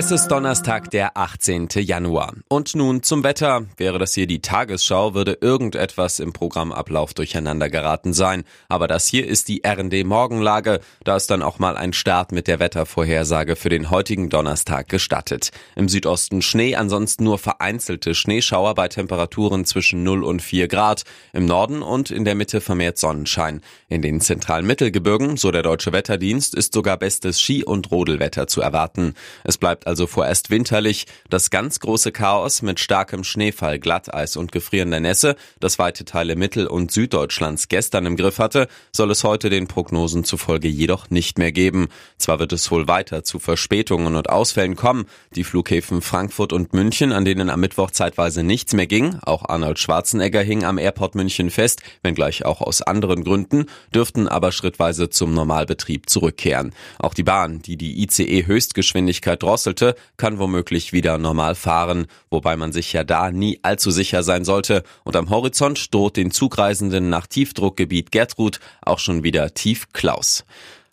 Es ist Donnerstag, der 18. Januar. Und nun zum Wetter. Wäre das hier die Tagesschau, würde irgendetwas im Programmablauf durcheinander geraten sein. Aber das hier ist die RND Morgenlage. Da ist dann auch mal ein Start mit der Wettervorhersage für den heutigen Donnerstag gestattet. Im Südosten Schnee, ansonsten nur vereinzelte Schneeschauer bei Temperaturen zwischen 0 und 4 Grad. Im Norden und in der Mitte vermehrt Sonnenschein. In den zentralen Mittelgebirgen, so der Deutsche Wetterdienst, ist sogar bestes Ski- und Rodelwetter zu erwarten. Es bleibt also vorerst winterlich. Das ganz große Chaos mit starkem Schneefall, Glatteis und gefrierender Nässe, das weite Teile Mittel- und Süddeutschlands gestern im Griff hatte, soll es heute den Prognosen zufolge jedoch nicht mehr geben. Zwar wird es wohl weiter zu Verspätungen und Ausfällen kommen. Die Flughäfen Frankfurt und München, an denen am Mittwoch zeitweise nichts mehr ging, auch Arnold Schwarzenegger hing am Airport München fest, wenngleich auch aus anderen Gründen, dürften aber schrittweise zum Normalbetrieb zurückkehren. Auch die Bahn, die die ICE Höchstgeschwindigkeit drosselt, sollte, kann womöglich wieder normal fahren, wobei man sich ja da nie allzu sicher sein sollte. Und am Horizont droht den Zugreisenden nach Tiefdruckgebiet Gertrud auch schon wieder Tief Klaus.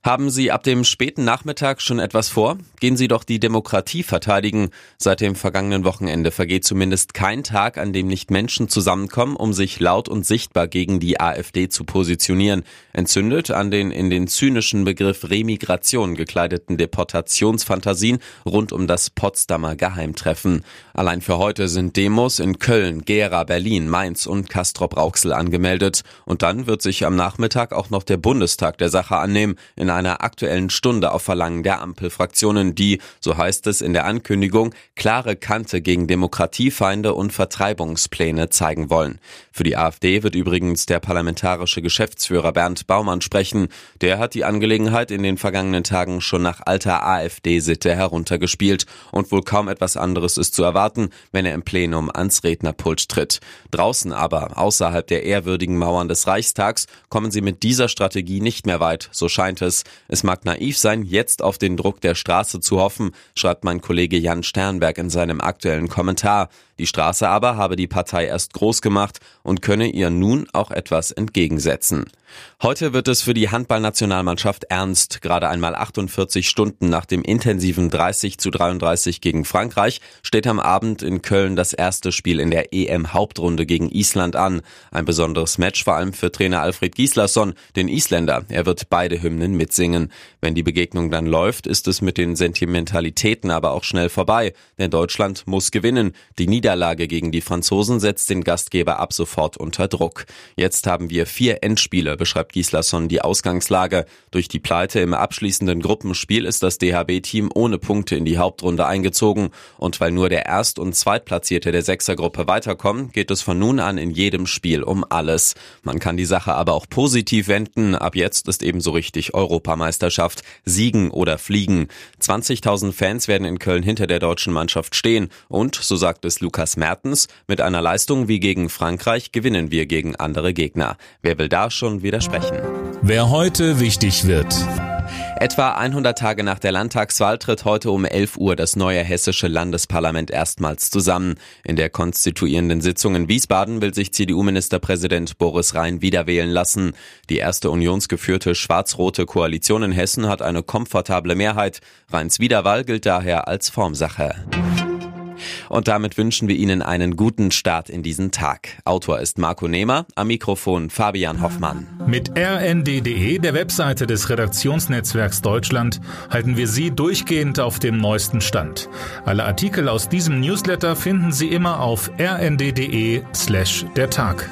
Haben Sie ab dem späten Nachmittag schon etwas vor? Gehen Sie doch die Demokratie verteidigen. Seit dem vergangenen Wochenende vergeht zumindest kein Tag, an dem nicht Menschen zusammenkommen, um sich laut und sichtbar gegen die AfD zu positionieren. Entzündet an den in den zynischen Begriff Remigration gekleideten Deportationsfantasien rund um das Potsdamer Geheimtreffen. Allein für heute sind Demos in Köln, Gera, Berlin, Mainz und Castrop-Rauxel angemeldet. Und dann wird sich am Nachmittag auch noch der Bundestag der Sache annehmen. In einer aktuellen Stunde auf Verlangen der Ampelfraktionen, die, so heißt es in der Ankündigung, klare Kante gegen Demokratiefeinde und Vertreibungspläne zeigen wollen. Für die AfD wird übrigens der parlamentarische Geschäftsführer Bernd Baumann sprechen. Der hat die Angelegenheit in den vergangenen Tagen schon nach alter AfD-Sitte heruntergespielt und wohl kaum etwas anderes ist zu erwarten, wenn er im Plenum ans Rednerpult tritt. Draußen aber, außerhalb der ehrwürdigen Mauern des Reichstags, kommen sie mit dieser Strategie nicht mehr weit, so scheint es. Es mag naiv sein, jetzt auf den Druck der Straße zu hoffen, schreibt mein Kollege Jan Sternberg in seinem aktuellen Kommentar. Die Straße aber habe die Partei erst groß gemacht und könne ihr nun auch etwas entgegensetzen. Heute wird es für die Handballnationalmannschaft ernst. Gerade einmal 48 Stunden nach dem intensiven 30 zu 33 gegen Frankreich steht am Abend in Köln das erste Spiel in der EM-Hauptrunde gegen Island an. Ein besonderes Match vor allem für Trainer Alfred Gislason, den Isländer. Er wird beide Hymnen mitsingen. Wenn die Begegnung dann läuft, ist es mit den Sentimentalitäten aber auch schnell vorbei. Denn Deutschland muss gewinnen. Die Niederlage gegen die Franzosen setzt den Gastgeber ab sofort unter Druck. Jetzt haben wir vier Endspiele, beschreibt Gislason die Ausgangslage. Durch die Pleite im abschließenden Gruppenspiel ist das DHB-Team ohne Punkte in die Hauptrunde eingezogen. Und weil nur der Erst- und Zweitplatzierte der Sechsergruppe weiterkommen, geht es von nun an in jedem Spiel um alles. Man kann die Sache aber auch positiv wenden. Ab jetzt ist ebenso richtig Europameisterschaft. Siegen oder fliegen. 20.000 Fans werden in Köln hinter der deutschen Mannschaft stehen. Und, so sagt es Lukas Mertens, mit einer Leistung wie gegen Frankreich gewinnen wir gegen andere Gegner. Wer will da schon widersprechen? Wer heute wichtig wird. Etwa 100 Tage nach der Landtagswahl tritt heute um 11 Uhr das neue hessische Landesparlament erstmals zusammen. In der konstituierenden Sitzung in Wiesbaden will sich CDU-Ministerpräsident Boris Rhein wiederwählen lassen. Die erste unionsgeführte schwarz-rote Koalition in Hessen hat eine komfortable Mehrheit. Rheins Wiederwahl gilt daher als Formsache. Und damit wünschen wir Ihnen einen guten Start in diesen Tag. Autor ist Marco Nehmer, am Mikrofon Fabian Hoffmann. Mit rnd.de, der Webseite des Redaktionsnetzwerks Deutschland, halten wir Sie durchgehend auf dem neuesten Stand. Alle Artikel aus diesem Newsletter finden Sie immer auf rnd.de slash der Tag.